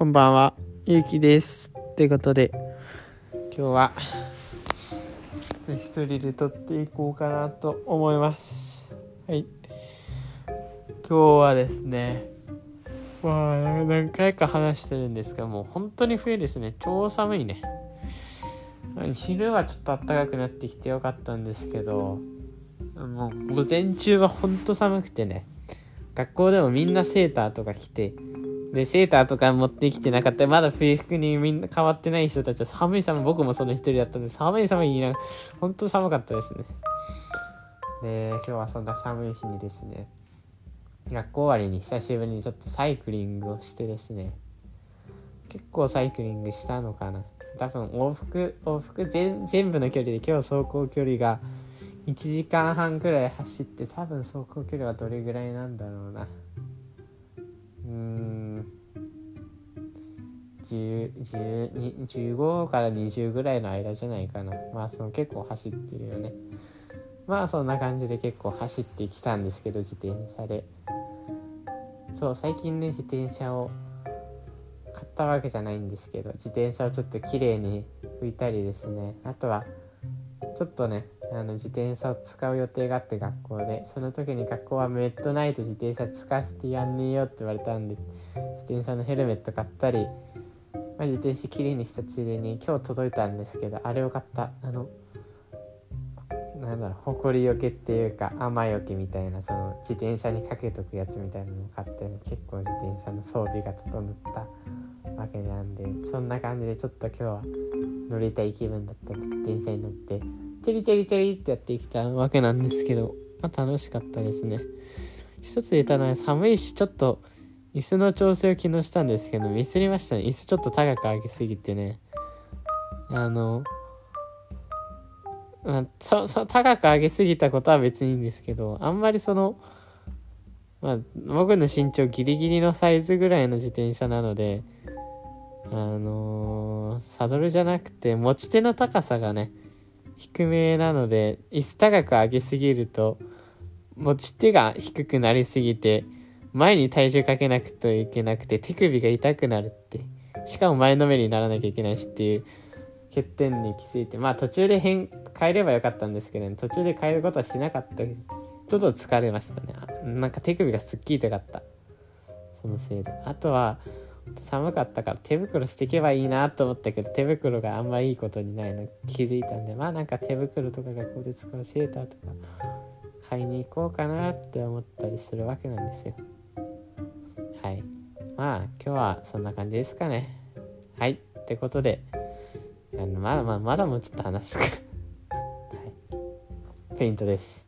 こんばんは、ゆうきです。ということで、今日は、一人で撮っていこうかなと思います。はい。今日はですね、まあ、何回か話してるんですが、もう本当に冬ですね。超寒いね。昼はちょっと暖かくなってきてよかったんですけど、もう午前中は本当寒くてね、学校でもみんなセーターとか着て、で、セーターとか持ってきてなかったまだ冬服にみんな変わってない人たちは寒い寒い、僕もその一人だったんで、寒い寒い言いながら、本当寒かったですね。で、今日はそんな寒い日にですね、学校終わりに久しぶりにちょっとサイクリングをしてですね、結構サイクリングしたのかな。多分往復、往復全全部の距離で今日走行距離が1時間半くらい走って多分走行距離はどれぐらいなんだろうな。15から20ぐらいの間じゃないかな。まあその結構走ってるよね。まあそんな感じで結構走ってきたんですけど自転車で。そう最近ね自転車を買ったわけじゃないんですけど自転車をちょっと綺麗に拭いたりですね。あとはちょっとねあの自転車を使う予定があって学校でその時に学校はメットないと自転車使わせてやんねえよって言われたんで自転車のヘルメット買ったり、まあ、自転車きれいにしたついでに今日届いたんですけどあれを買った。あのなんだろうほこりよけっていうか雨よけみたいなその自転車にかけとくやつみたいなのを買ってね結構自転車の装備が整ったわけなんでそんな感じでちょっと今日は乗りたい気分だったんで自転車に乗ってテリテリテリってやってきたわけなんですけど、まあ、楽しかったですね。一つ言えたのは寒いしちょっと椅子の調整を昨日したんですけどミスりましたね。椅子ちょっと高く上げすぎてね。あのまあ、そそ高く上げすぎたことは別にいいんですけどあんまりそのまあ僕の身長ギリギリのサイズぐらいの自転車なのであのーサドルじゃなくて持ち手の高さがね低めなので椅子高く上げすぎると持ち手が低くなりすぎて前に体重かけなくてはいけなくて手首が痛くなるって。しかも前のめりにならなきゃいけないしっていう欠点に気づいて。まあ途中で変変えればよかったんですけど、ね、途中で変えることはしなかったちょっと疲れましたね。なんか手首がすっきり痛かった。そのせいで。あとは寒かったから手袋していけばいいなと思ったけど手袋があんまいいことにないの。気づいたんで。まあなんか手袋とか学校で使うセーターとか買いに行こうかなって思ったりするわけなんですよ。はい。まあ今日はそんな感じですかね。はい。ってことであのまだまだまだもうちょっと話すか。はい。ペイントです。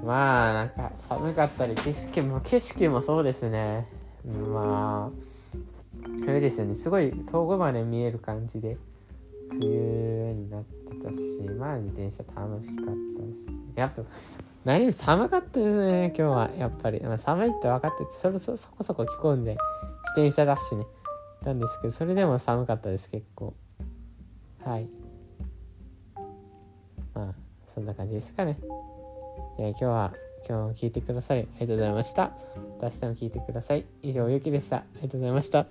まあなんか寒かったり景色も景色もそうですね。まあ冬ですよね。すごい遠くまで見える感じで冬になってたしまあ自転車楽しかったし。やっぱ何より寒かったですね今日はやっぱり、まあ、寒いって分かっててそれそそこそこ着込んで自転車だしねたんですけどそれでも寒かったです結構はいまあそんな感じですかねじゃあ今日は今日も聞いてくださりありがとうございました。また明日も聞いてください。以上、ゆきでした。ありがとうございました。